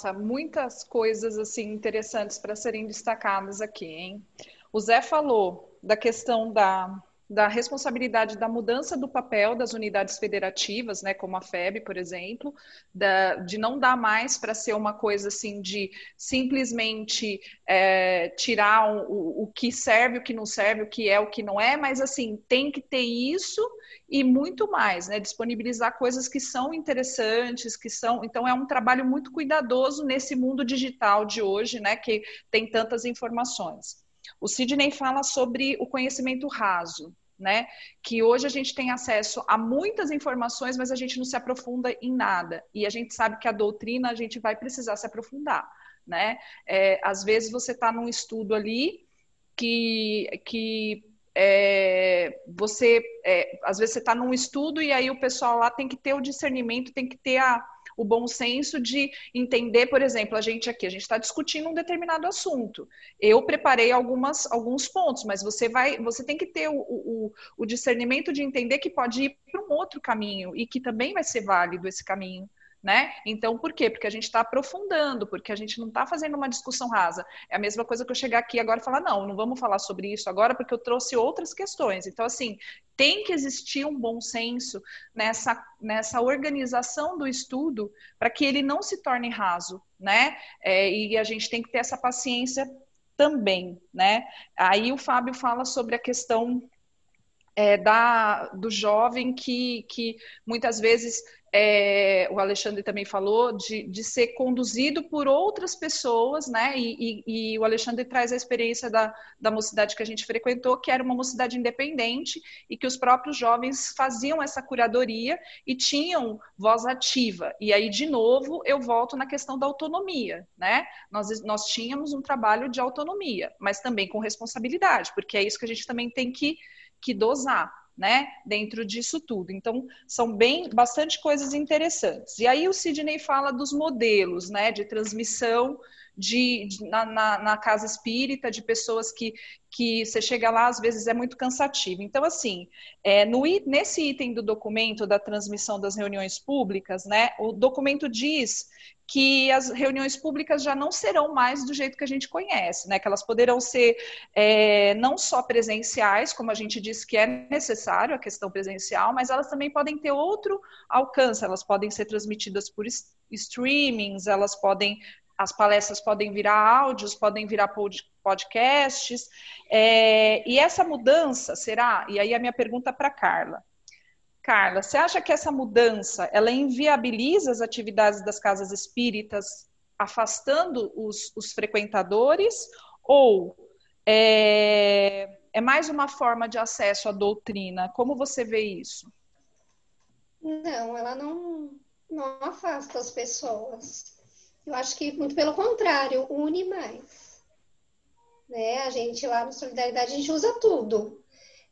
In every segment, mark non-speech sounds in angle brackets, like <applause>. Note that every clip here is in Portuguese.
Nossa, muitas coisas assim interessantes para serem destacadas aqui, hein? O Zé falou da questão da da responsabilidade da mudança do papel das unidades federativas, né, como a FEB, por exemplo, da, de não dar mais para ser uma coisa assim de simplesmente é, tirar o, o, que serve, o que não serve, o que é, o que não é, mas assim tem que ter isso e muito mais, né, disponibilizar coisas que são interessantes, que são, então é um trabalho muito cuidadoso nesse mundo digital de hoje, né, que tem tantas informações. O Sidney fala sobre o conhecimento raso né? Que hoje a gente tem acesso a muitas informações, mas a gente não se aprofunda em nada. E a gente sabe que a doutrina a gente vai precisar se aprofundar, né? É, às vezes você está num estudo ali que, que é, você, é, às vezes você está num estudo e aí o pessoal lá tem que ter o discernimento, tem que ter a o bom senso de entender, por exemplo, a gente aqui, a gente está discutindo um determinado assunto. Eu preparei algumas, alguns pontos, mas você vai, você tem que ter o, o, o discernimento de entender que pode ir para um outro caminho e que também vai ser válido esse caminho né? Então, por quê? Porque a gente está aprofundando, porque a gente não está fazendo uma discussão rasa. É a mesma coisa que eu chegar aqui agora e falar, não, não vamos falar sobre isso agora, porque eu trouxe outras questões. Então, assim, tem que existir um bom senso nessa, nessa organização do estudo para que ele não se torne raso, né? É, e a gente tem que ter essa paciência também, né? Aí o Fábio fala sobre a questão é, da, do jovem que, que muitas vezes é, o Alexandre também falou, de, de ser conduzido por outras pessoas, né? E, e, e, o Alexandre traz a experiência da, da mocidade que a gente frequentou, que era uma mocidade independente e que os próprios jovens faziam essa curadoria e tinham voz ativa. E aí, de novo, eu volto na questão da autonomia, né? Nós, nós tínhamos um trabalho de autonomia, mas também com responsabilidade, porque é isso que a gente também tem que, que dosar né, dentro disso tudo. Então, são bem bastante coisas interessantes. E aí o Sidney fala dos modelos, né, de transmissão de, de na, na, na, casa espírita, de pessoas que, que você chega lá, às vezes é muito cansativo. Então, assim, é, no, nesse item do documento da transmissão das reuniões públicas, né, o documento diz que as reuniões públicas já não serão mais do jeito que a gente conhece, né? Que elas poderão ser é, não só presenciais, como a gente disse que é necessário a questão presencial, mas elas também podem ter outro alcance, elas podem ser transmitidas por streamings, elas podem as palestras podem virar áudios, podem virar podcasts. É, e essa mudança será? E aí a minha pergunta para Carla. Carla, você acha que essa mudança ela inviabiliza as atividades das casas espíritas, afastando os, os frequentadores, ou é, é mais uma forma de acesso à doutrina? Como você vê isso? Não, ela não, não afasta as pessoas. Eu acho que, muito pelo contrário, une mais. Né? A gente lá no Solidariedade, a gente usa tudo.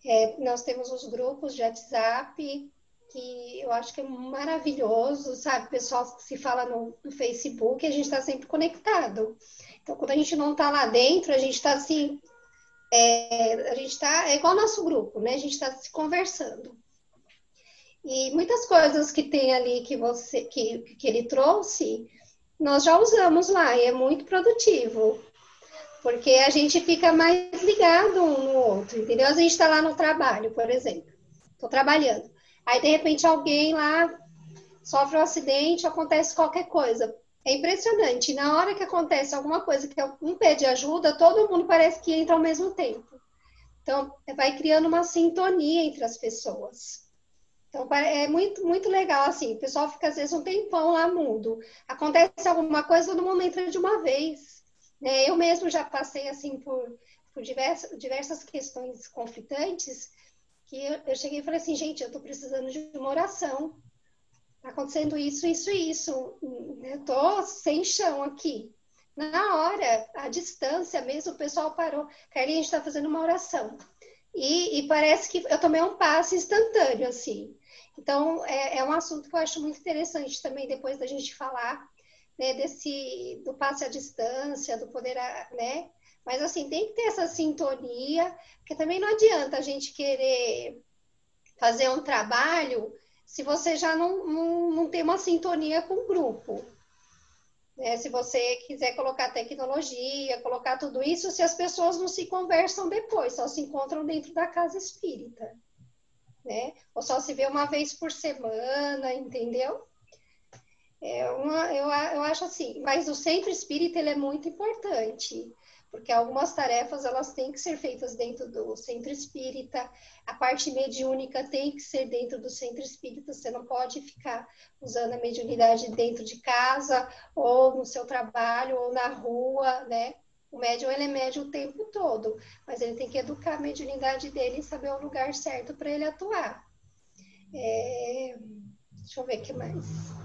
É, nós temos os grupos de WhatsApp, que eu acho que é maravilhoso, sabe? O pessoal se fala no, no Facebook, a gente está sempre conectado. Então, quando a gente não está lá dentro, a gente está assim. É, a gente está. É igual ao nosso grupo, né? A gente está se conversando. E muitas coisas que tem ali que você que, que ele trouxe, nós já usamos lá e é muito produtivo. Porque a gente fica mais ligado um no outro, entendeu? A gente está lá no trabalho, por exemplo. Estou trabalhando. Aí, de repente, alguém lá sofre um acidente, acontece qualquer coisa. É impressionante. Na hora que acontece alguma coisa que um pede ajuda, todo mundo parece que entra ao mesmo tempo. Então, vai criando uma sintonia entre as pessoas. Então, é muito, muito legal, assim. O pessoal fica, às vezes, um tempão lá mudo. Acontece alguma coisa, todo mundo entra de uma vez. Né? Eu mesmo já passei assim por, por diversas, diversas questões conflitantes que eu, eu, cheguei e falei assim, gente, eu estou precisando de uma oração. Está acontecendo isso, isso e isso. Eu estou sem chão aqui. Na hora, a distância mesmo, o pessoal parou. Carlinhos, a gente está fazendo uma oração. E, e, parece que eu tomei um passo instantâneo, assim. Então, é, é um assunto que eu acho muito interessante também, depois da gente falar né, desse do passe à distância, do poder, né? Mas assim, tem que ter essa sintonia, porque também não adianta a gente querer fazer um trabalho se você já não, não, não tem uma sintonia com o grupo. Né? Se você quiser colocar tecnologia, colocar tudo isso, se as pessoas não se conversam depois, só se encontram dentro da casa espírita. Né? Ou só se vê uma vez por semana, entendeu? É uma, eu, eu acho assim, mas o centro espírita ele é muito importante porque algumas tarefas elas têm que ser feitas dentro do centro espírita, a parte mediúnica tem que ser dentro do centro espírita, você não pode ficar usando a mediunidade dentro de casa, ou no seu trabalho, ou na rua, né? O médium, ele é médium o tempo todo, mas ele tem que educar a mediunidade dele e saber o lugar certo para ele atuar. É... Deixa eu ver o que mais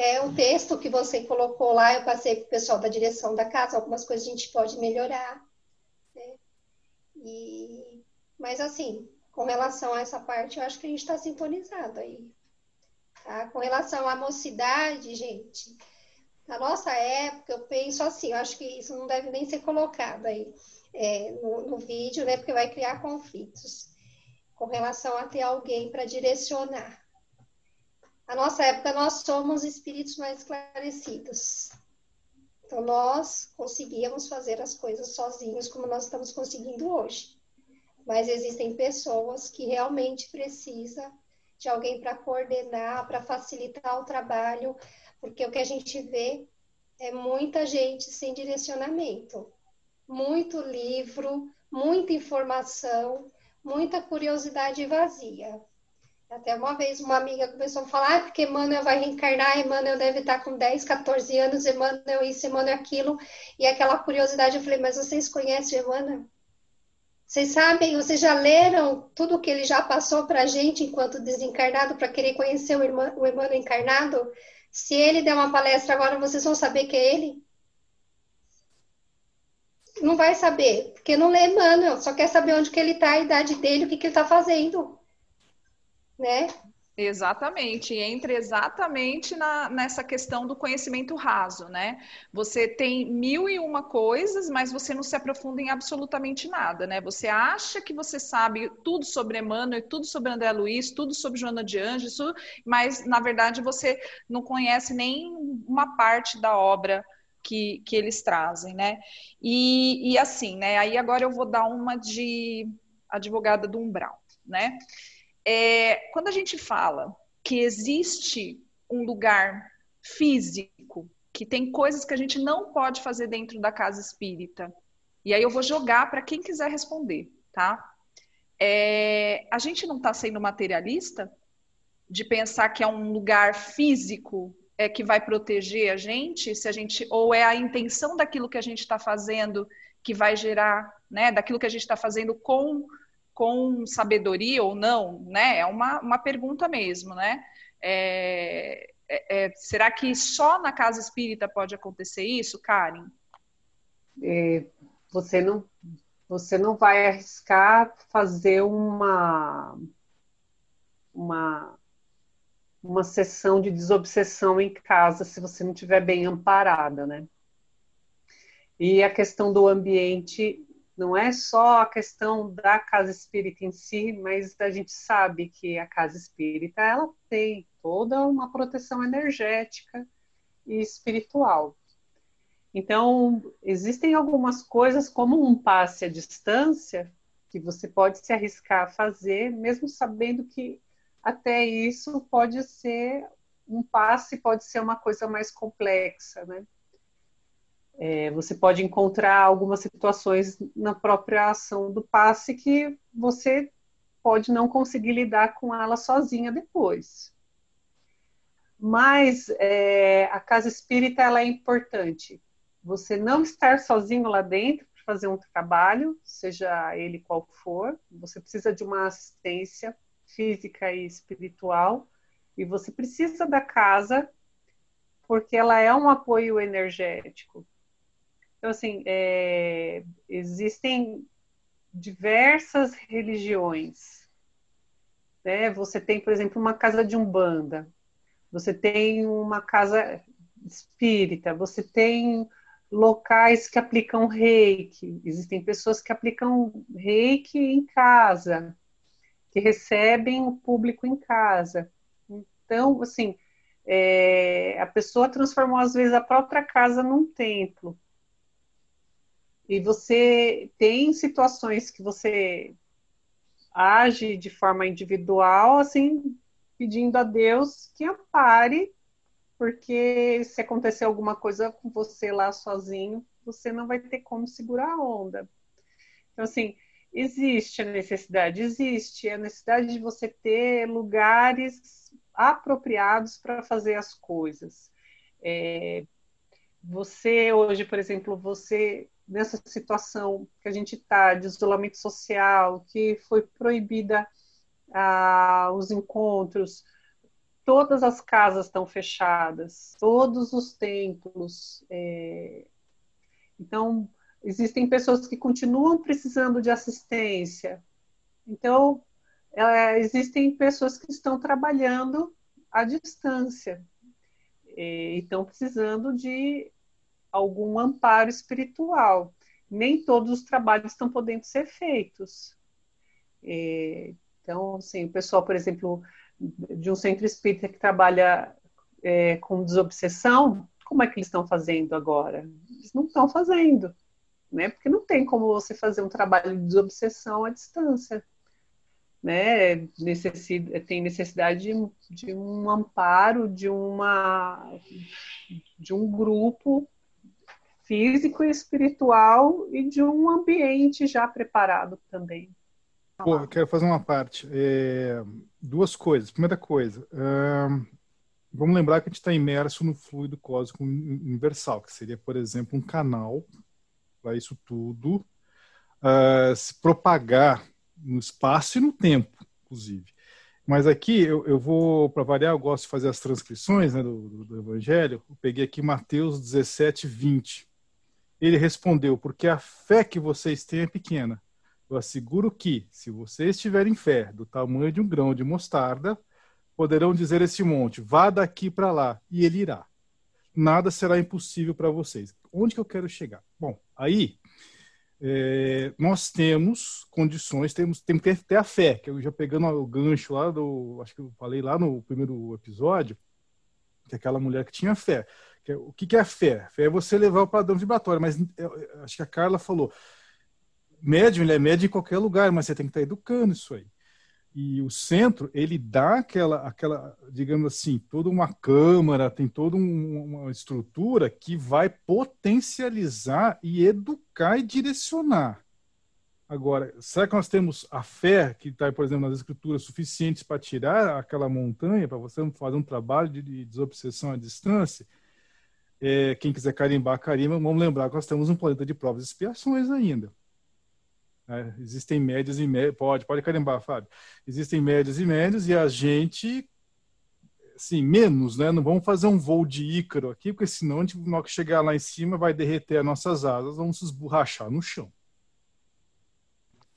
é o texto que você colocou lá, eu passei para o pessoal da direção da casa, algumas coisas a gente pode melhorar. Né? E, mas assim, com relação a essa parte, eu acho que a gente está sintonizado aí. Tá? Com relação à mocidade, gente, na nossa época, eu penso assim, eu acho que isso não deve nem ser colocado aí é, no, no vídeo, né? Porque vai criar conflitos com relação a ter alguém para direcionar a nossa época nós somos espíritos mais esclarecidos. Então nós conseguíamos fazer as coisas sozinhos como nós estamos conseguindo hoje. Mas existem pessoas que realmente precisam de alguém para coordenar, para facilitar o trabalho, porque o que a gente vê é muita gente sem direcionamento, muito livro, muita informação, muita curiosidade vazia. Até uma vez uma amiga começou a falar, ah, porque Emmanuel vai reencarnar, Emmanuel deve estar com 10, 14 anos, Emmanuel isso, Emmanuel aquilo. E aquela curiosidade, eu falei, mas vocês conhecem Emmanuel? Vocês sabem, vocês já leram tudo que ele já passou para a gente enquanto desencarnado, para querer conhecer o, irmão, o Emmanuel encarnado? Se ele der uma palestra agora, vocês vão saber que é ele? Não vai saber, porque não lê Emmanuel, só quer saber onde que ele está, a idade dele, o que, que ele está fazendo né? Exatamente, entra exatamente na, nessa questão do conhecimento raso, né? Você tem mil e uma coisas, mas você não se aprofunda em absolutamente nada, né? Você acha que você sabe tudo sobre Emmanuel, tudo sobre André Luiz, tudo sobre Joana de Anjos, mas na verdade você não conhece nem uma parte da obra que, que eles trazem, né? E, e assim, né? Aí agora eu vou dar uma de advogada do umbral, né? É, quando a gente fala que existe um lugar físico, que tem coisas que a gente não pode fazer dentro da casa espírita, e aí eu vou jogar para quem quiser responder, tá? É, a gente não está sendo materialista de pensar que é um lugar físico é que vai proteger a gente, se a gente ou é a intenção daquilo que a gente está fazendo que vai gerar, né, daquilo que a gente está fazendo com com sabedoria ou não, né? É uma, uma pergunta mesmo, né? É, é, é, será que só na casa espírita pode acontecer isso, Karen? É, você não você não vai arriscar fazer uma uma uma sessão de desobsessão em casa se você não estiver bem amparada, né? E a questão do ambiente não é só a questão da casa espírita em si, mas a gente sabe que a casa espírita ela tem toda uma proteção energética e espiritual. Então, existem algumas coisas, como um passe à distância, que você pode se arriscar a fazer, mesmo sabendo que até isso pode ser um passe, pode ser uma coisa mais complexa, né? É, você pode encontrar algumas situações na própria ação do passe que você pode não conseguir lidar com ela sozinha depois. Mas é, a casa espírita ela é importante. Você não estar sozinho lá dentro para fazer um trabalho, seja ele qual for, você precisa de uma assistência física e espiritual, e você precisa da casa porque ela é um apoio energético. Então, assim, é, existem diversas religiões. Né? Você tem, por exemplo, uma casa de umbanda, você tem uma casa espírita, você tem locais que aplicam reiki, existem pessoas que aplicam reiki em casa, que recebem o público em casa. Então, assim, é, a pessoa transformou às vezes a própria casa num templo. E você tem situações que você age de forma individual, assim, pedindo a Deus que ampare, porque se acontecer alguma coisa com você lá sozinho, você não vai ter como segurar a onda. Então, assim, existe a necessidade, existe a necessidade de você ter lugares apropriados para fazer as coisas. É, você hoje, por exemplo, você nessa situação que a gente está de isolamento social, que foi proibida ah, os encontros, todas as casas estão fechadas, todos os templos. É... Então, existem pessoas que continuam precisando de assistência. Então, é, existem pessoas que estão trabalhando à distância e estão precisando de algum amparo espiritual. Nem todos os trabalhos estão podendo ser feitos. É, então, assim, o pessoal, por exemplo, de um centro espírita que trabalha é, com desobsessão, como é que eles estão fazendo agora? Eles não estão fazendo, né? Porque não tem como você fazer um trabalho de desobsessão à distância, né? Tem necessidade de, de um amparo, de uma de um grupo físico e espiritual e de um ambiente já preparado também. Pô, eu quero fazer uma parte. É, duas coisas. Primeira coisa, vamos lembrar que a gente está imerso no fluido cósmico universal, que seria, por exemplo, um canal para isso tudo uh, se propagar no espaço e no tempo, inclusive. Mas aqui eu, eu vou, para variar, eu gosto de fazer as transcrições né, do, do, do, Evangelho. Eu peguei aqui Mateus 17, 20. Ele respondeu: Porque a fé que vocês têm é pequena. Eu asseguro que, se vocês tiverem fé do tamanho de um grão de mostarda, poderão dizer a esse monte: vá daqui para lá, e ele irá. Nada será impossível para vocês. Onde que eu quero chegar? Bom, aí é, nós temos condições, temos, temos que ter a fé, que eu já pegando o gancho lá do, acho que eu falei lá no primeiro episódio, que aquela mulher que tinha fé. É, o que, que é a fé? Fé é você levar o padrão vibratório, mas eu, eu, acho que a Carla falou, médium, ele é médio em qualquer lugar, mas você tem que estar educando isso aí. E o centro, ele dá aquela, aquela digamos assim, toda uma câmara, tem toda um, uma estrutura que vai potencializar e educar e direcionar. Agora, será que nós temos a fé que está, por exemplo, nas escrituras suficientes para tirar aquela montanha, para você fazer um trabalho de, de desobsessão à distância? É, quem quiser carimbar, carimba. Vamos lembrar que nós temos um planeta de provas e expiações ainda. Né? Existem médias e médias. Pode, pode carimbar, Fábio. Existem médias e médias e a gente, assim, menos, né? Não vamos fazer um voo de Ícaro aqui, porque senão a gente, na hora que chegar lá em cima, vai derreter as nossas asas, vamos se esborrachar no chão.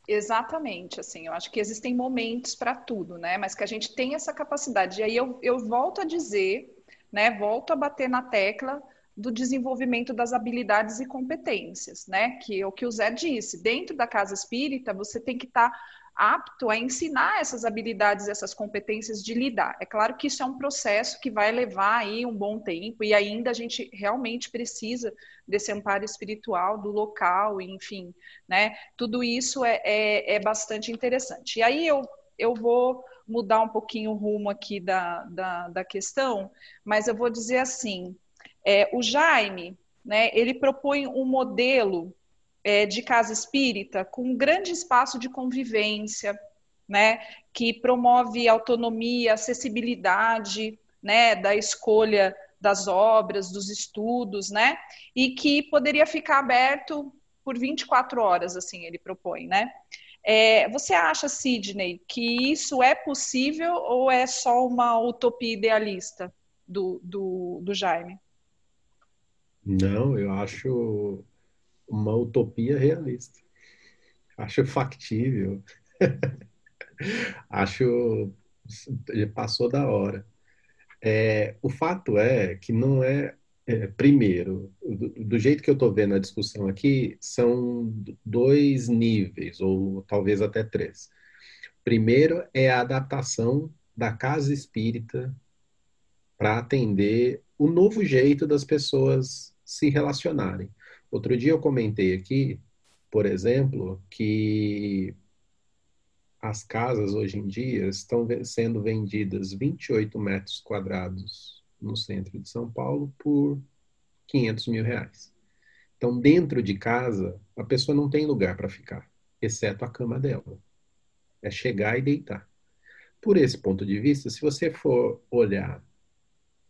Exatamente, assim, eu acho que existem momentos para tudo, né? Mas que a gente tem essa capacidade. E aí eu, eu volto a dizer, né? Volto a bater na tecla do desenvolvimento das habilidades e competências, né? Que é o que o Zé disse. Dentro da casa espírita, você tem que estar tá apto a ensinar essas habilidades, essas competências de lidar. É claro que isso é um processo que vai levar aí um bom tempo e ainda a gente realmente precisa desse amparo espiritual do local, enfim, né? Tudo isso é, é, é bastante interessante. E aí eu, eu vou mudar um pouquinho o rumo aqui da, da, da questão, mas eu vou dizer assim, é, o Jaime, né, ele propõe um modelo é, de casa espírita com um grande espaço de convivência, né, que promove autonomia, acessibilidade, né, da escolha das obras, dos estudos, né, e que poderia ficar aberto por 24 horas, assim, ele propõe, né. É, você acha, Sidney, que isso é possível ou é só uma utopia idealista do, do, do Jaime? Não, eu acho uma utopia realista. Acho factível. <laughs> acho passou da hora. É, o fato é que não é, é primeiro, do, do, jeito que eu estou vendo a discussão aqui, são dois níveis, ou talvez até três. Primeiro é a adaptação da casa espírita para atender o novo jeito das pessoas se relacionarem. Outro dia eu comentei aqui, por exemplo, que as casas hoje em dia estão sendo vendidas 28 metros quadrados no centro de São Paulo por 500 mil reais. Então, dentro de casa, a pessoa não tem lugar para ficar, exceto a cama dela. É chegar e deitar. Por esse ponto de vista, se você for olhar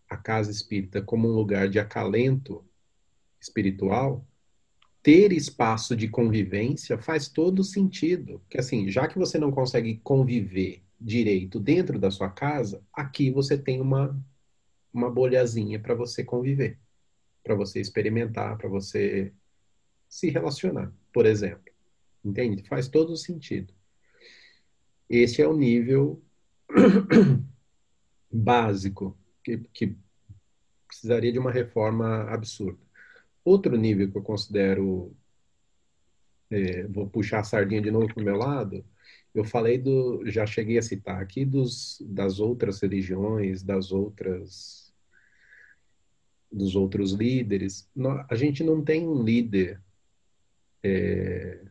a casa espírita como um lugar de acalento espiritual, ter espaço de convivência faz todo sentido. Que assim, já que você não consegue conviver direito dentro da sua casa, aqui você tem uma uma bolhazinha para você conviver, para você experimentar, para você se relacionar, por exemplo. Entende? Faz todo sentido. Esse é o nível <clears throat> básico que, que precisaria de uma reforma absurda. Outro nível que eu considero, é, vou puxar a sardinha de novo para o meu lado, eu falei do, já cheguei a citar aqui dos, das outras religiões, das outras, dos outros líderes. A gente não tem um líder é,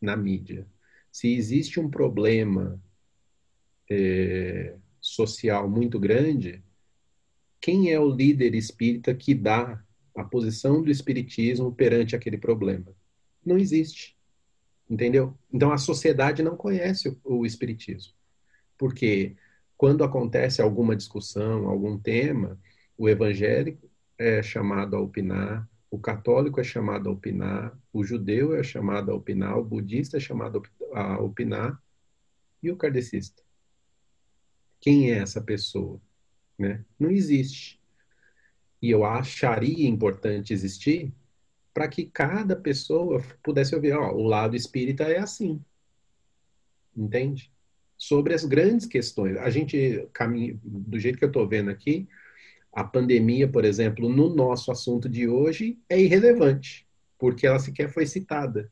na mídia. Se existe um problema é, social muito grande, quem é o líder espírita que dá a posição do espiritismo perante aquele problema? Não existe. Entendeu? Então a sociedade não conhece o, o espiritismo. Porque quando acontece alguma discussão, algum tema, o evangélico é chamado a opinar, o católico é chamado a opinar, o judeu é chamado a opinar, o budista é chamado a opinar, e o kardecista? Quem é essa pessoa? Né? Não existe. E eu acharia importante existir para que cada pessoa pudesse ouvir, ó, o lado espírita é assim. Entende? Sobre as grandes questões. A gente caminha, do jeito que eu estou vendo aqui, a pandemia, por exemplo, no nosso assunto de hoje é irrelevante, porque ela sequer foi citada.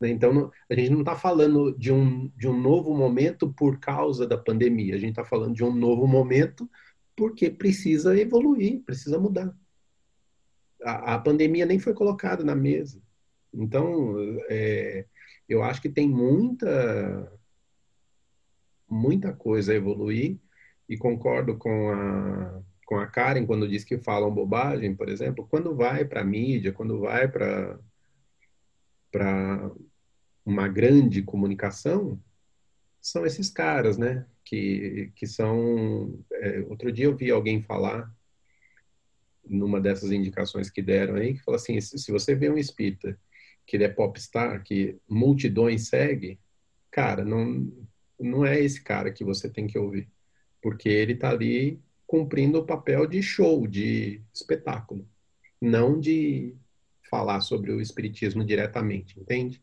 Né? Então, a gente não está falando de um, de um novo momento por causa da pandemia, a gente está falando de um novo momento porque precisa evoluir, precisa mudar. A, a pandemia nem foi colocada na mesa. Então, é, eu acho que tem muita, muita coisa a evoluir e concordo com a, com a Karen quando diz que falam bobagem, por exemplo, quando vai para a mídia, quando vai para uma grande comunicação, são esses caras, né? Que, que são. É, outro dia eu vi alguém falar, numa dessas indicações que deram aí, que falou assim: se, se você vê um espírita que ele é popstar, que multidões segue, cara, não, não é esse cara que você tem que ouvir. Porque ele está ali cumprindo o papel de show, de espetáculo, não de falar sobre o espiritismo diretamente, entende?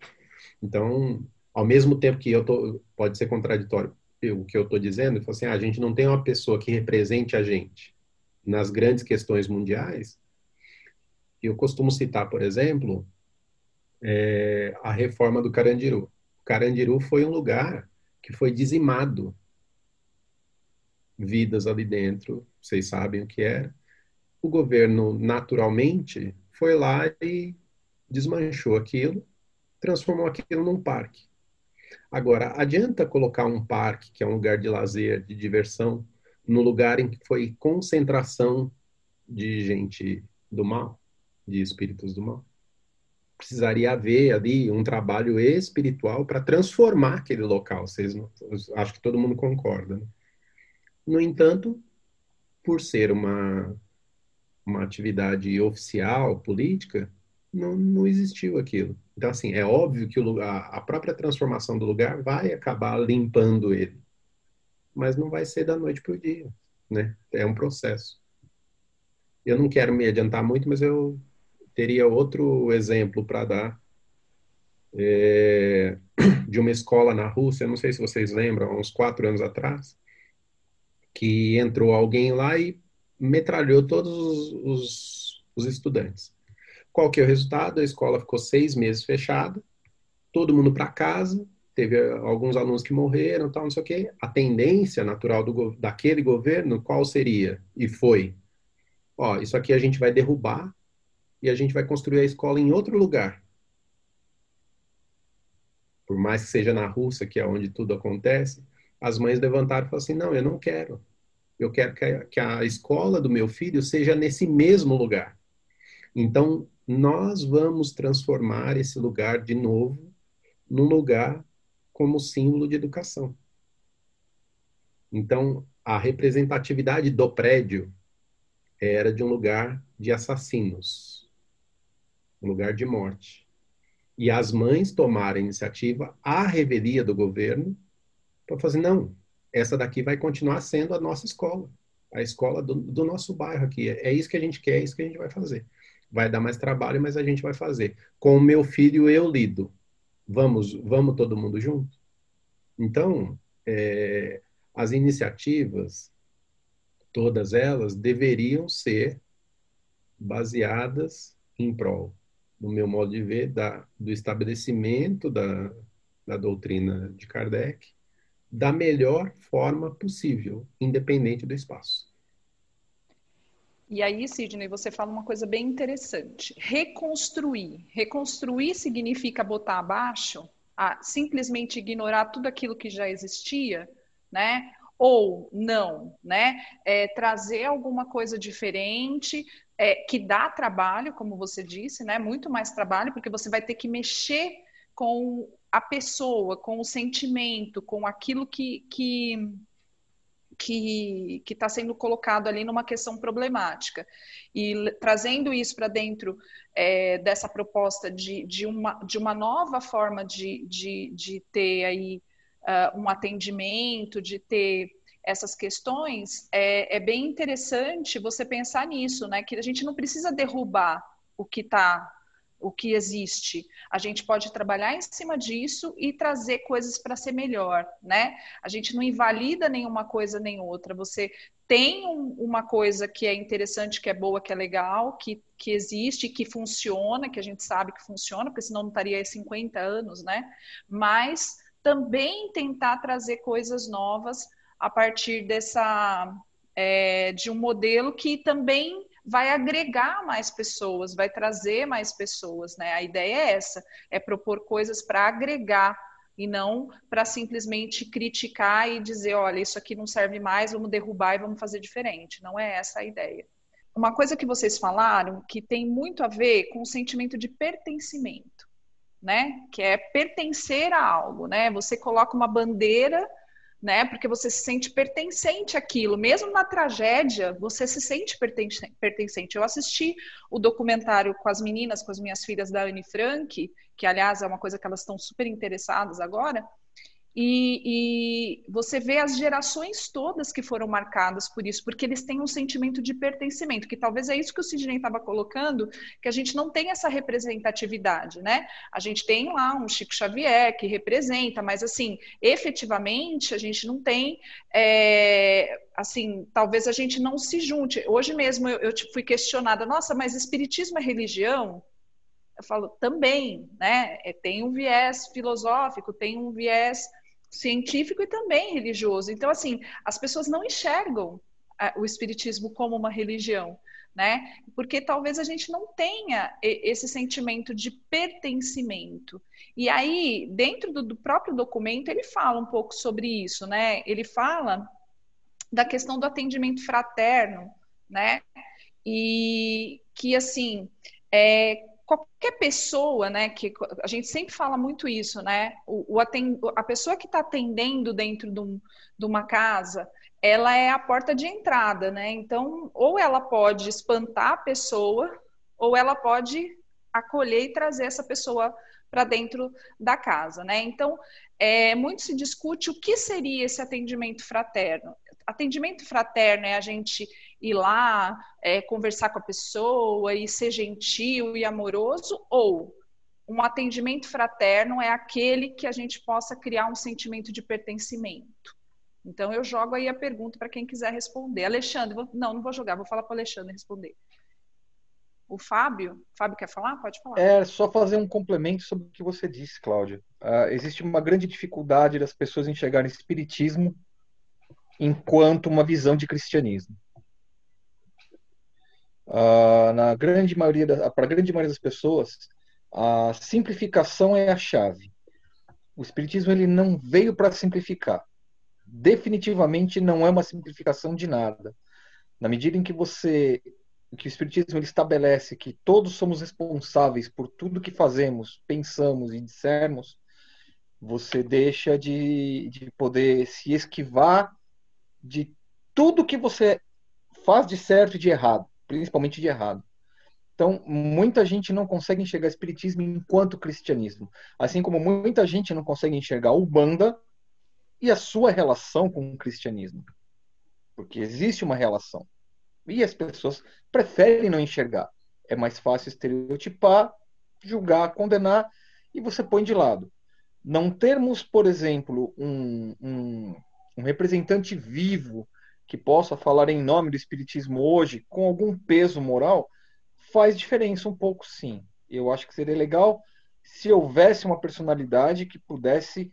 Então, ao mesmo tempo que eu tô, pode ser contraditório o que eu estou dizendo, assim, ah, a gente não tem uma pessoa que represente a gente nas grandes questões mundiais. Eu costumo citar, por exemplo, é, a reforma do Carandiru. O Carandiru foi um lugar que foi dizimado vidas ali dentro, vocês sabem o que era. O governo, naturalmente, foi lá e desmanchou aquilo, transformou aquilo num parque. Agora, adianta colocar um parque, que é um lugar de lazer, de diversão, no lugar em que foi concentração de gente do mal, de espíritos do mal? Precisaria haver ali um trabalho espiritual para transformar aquele local. Vocês acho que todo mundo concorda. Né? No entanto, por ser uma uma atividade oficial, política, não, não existiu aquilo. Então, assim, é óbvio que lugar, a própria transformação do lugar vai acabar limpando ele. Mas não vai ser da noite para o dia, né? É um processo. Eu não quero me adiantar muito, mas eu teria outro exemplo para dar é, <clears throat> de uma escola na Rússia, não sei se vocês lembram, uns quatro anos atrás, que entrou alguém lá e metralhou todos os, os, os estudantes. Qual que é o resultado? A escola ficou seis meses fechada, todo mundo para casa, teve alguns alunos que morreram, tal, não sei o quê. A tendência natural do, daquele governo, qual seria? E foi, ó, isso aqui a gente vai derrubar e a gente vai construir a escola em outro lugar. Por mais que seja na Rússia, que é onde tudo acontece, as mães levantaram e falaram assim, não, eu não quero. Eu quero que a, que a escola do meu filho seja nesse mesmo lugar. Então, nós vamos transformar esse lugar de novo num lugar como símbolo de educação. Então, a representatividade do prédio era de um lugar de assassinos, um lugar de morte. E as mães tomaram a iniciativa, à revelia do governo, para fazer, não, essa daqui vai continuar sendo a nossa escola, a escola do, do nosso bairro aqui. É, isso que a gente quer, é isso que a gente vai fazer. Vai dar mais trabalho, mas a gente vai fazer. Com o meu filho, eu lido. Vamos, vamos todo mundo junto? Então, é, as iniciativas, todas elas, deveriam ser baseadas em prol, no meu modo de ver, da, do estabelecimento da, da doutrina de Kardec, da melhor forma possível, independente do espaço. E aí, Sidney, você fala uma coisa bem interessante. Reconstruir. Reconstruir significa botar abaixo, simplesmente ignorar tudo aquilo que já existia, né? Ou não, né? É, trazer alguma coisa diferente, é, que dá trabalho, como você disse, né? Muito mais trabalho, porque você vai ter que mexer com a pessoa, com o sentimento, com aquilo que, que que está sendo colocado ali numa questão problemática. E trazendo isso para dentro é, dessa proposta de, de, uma, de uma nova forma de, de, de ter aí uh, um atendimento, de ter essas questões, é, é bem interessante você pensar nisso, né? Que a gente não precisa derrubar o que está o que existe. A gente pode trabalhar em cima disso e trazer coisas para ser melhor, né? A gente não invalida nenhuma coisa nem outra. Você tem um, uma coisa que é interessante, que é boa, que é legal, que, que existe, que funciona, que a gente sabe que funciona, porque senão não estaria aí 50 anos, né? Mas também tentar trazer coisas novas a partir dessa é, de um modelo que também vai agregar mais pessoas, vai trazer mais pessoas, né? A ideia é essa, é propor coisas para agregar e não para simplesmente criticar e dizer, olha, isso aqui não serve mais, vamos derrubar e vamos fazer diferente. Não é essa a ideia. Uma coisa que vocês falaram que tem muito a ver com o sentimento de pertencimento, né? Que é pertencer a algo, né? Você coloca uma bandeira né? Porque você se sente pertencente àquilo. Mesmo na tragédia, você se sente pertencente. Eu assisti o documentário com as meninas, com as minhas filhas da Anne Frank, que aliás é uma coisa que elas estão super interessadas agora. E, e, você vê as gerações todas que foram marcadas por isso, porque eles têm um sentimento de pertencimento, que talvez é isso que o Sidney estava colocando, que a gente não tem essa representatividade, né? A gente tem lá um Chico Xavier que representa, mas assim, efetivamente a gente não tem, é, assim, talvez a gente não se junte. Hoje mesmo eu, eu fui questionada, nossa, mas espiritismo é religião? Eu falo, também, né? É, tem um viés filosófico, tem um viés científico e também religioso. Então, assim, as pessoas não enxergam uh, o espiritismo como uma religião, né? Porque talvez a gente não tenha esse sentimento de pertencimento. E aí, dentro do próprio documento, ele fala um pouco sobre isso, né? Ele fala da questão do atendimento fraterno, né? E que, assim, é, qualquer pessoa, né, que a gente sempre fala muito isso, né, o, o atend, a pessoa que está atendendo dentro de, um, de, uma casa, ela é a porta de entrada, né, então ou ela pode espantar a pessoa, ou ela pode acolher e trazer essa pessoa para dentro da casa, né, então é, muito se discute o que seria esse atendimento fraterno. Atendimento fraterno é a gente ir lá, é, conversar com a pessoa e ser gentil e amoroso, ou um atendimento fraterno é aquele que a gente possa criar um sentimento de pertencimento. Então eu jogo aí a pergunta para quem quiser responder. Alexandre, vou... não, não vou jogar, vou falar para o Alexandre responder. O Fábio. Fábio quer falar? Pode falar. É, só fazer um complemento sobre o que você disse, Cláudia. Uh, existe uma grande dificuldade das pessoas enxergarem espiritismo enquanto uma visão de cristianismo. Uh, na grande maioria para a grande maioria das pessoas, a simplificação é a chave. O espiritismo ele não veio para simplificar. Definitivamente não é uma simplificação de nada. Na medida em que você que o espiritismo ele estabelece que todos somos responsáveis por tudo que fazemos, pensamos e dissermos, você deixa de, de poder se esquivar de tudo que você faz de certo e de errado principalmente de errado. Então, muita gente não consegue enxergar espiritismo enquanto cristianismo, assim como muita gente não consegue enxergar o banda e a sua relação com o cristianismo. Porque existe uma relação. E as pessoas preferem não enxergar. É mais fácil estereotipar, julgar, condenar e você põe de lado. Não termos, por exemplo, um, um, um representante vivo que possa falar em nome do Espiritismo hoje, com algum peso moral, faz diferença um pouco, sim. Eu acho que seria legal se houvesse uma personalidade que pudesse,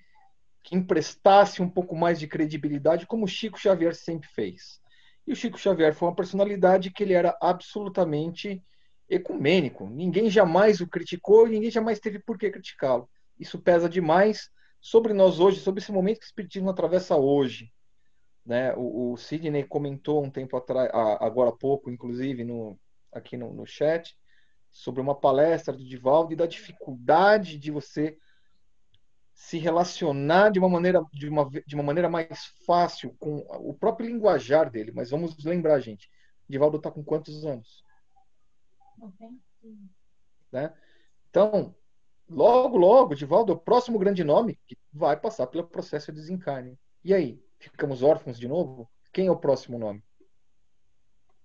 que emprestasse um pouco mais de credibilidade, como Chico Xavier sempre fez. E o Chico Xavier foi uma personalidade que ele era absolutamente ecumênico. Ninguém jamais o criticou e ninguém jamais teve por que criticá-lo. Isso pesa demais sobre nós hoje, sobre esse momento que o Espiritismo atravessa hoje. Né? O, o Sidney comentou um tempo atrás, agora há pouco, inclusive, no, aqui no, no chat, sobre uma palestra do Divaldo e da dificuldade de você se relacionar de uma maneira de uma, de uma maneira mais fácil com o próprio linguajar dele. Mas vamos lembrar, gente, Divaldo está com quantos anos? Né? Então, logo, logo, Divaldo é o próximo grande nome que vai passar pelo processo de desencarne. E aí? ficamos órfãos de novo? Quem é o próximo nome?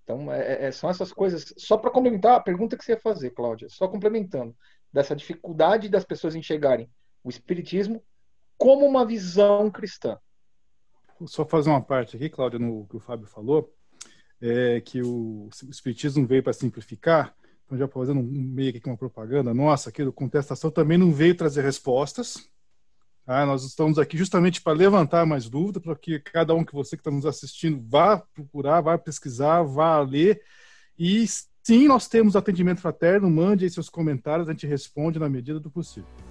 Então, é, é, é são essas coisas. Só para complementar a pergunta que você ia fazer, Cláudia, só complementando, dessa dificuldade das pessoas enxergarem o Espiritismo como uma visão cristã. Vou só fazer uma parte aqui, Cláudia, no que o Fábio falou, é que o Espiritismo veio para simplificar. Então, já fazendo um meio aqui uma propaganda nossa aqui do Contestação, também não veio trazer respostas, ah, nós estamos aqui justamente para levantar mais dúvidas, para que cada um que você que está nos assistindo vá procurar, vá pesquisar, vá ler. E sim, nós temos atendimento fraterno, mande aí seus comentários, a gente responde na medida do possível.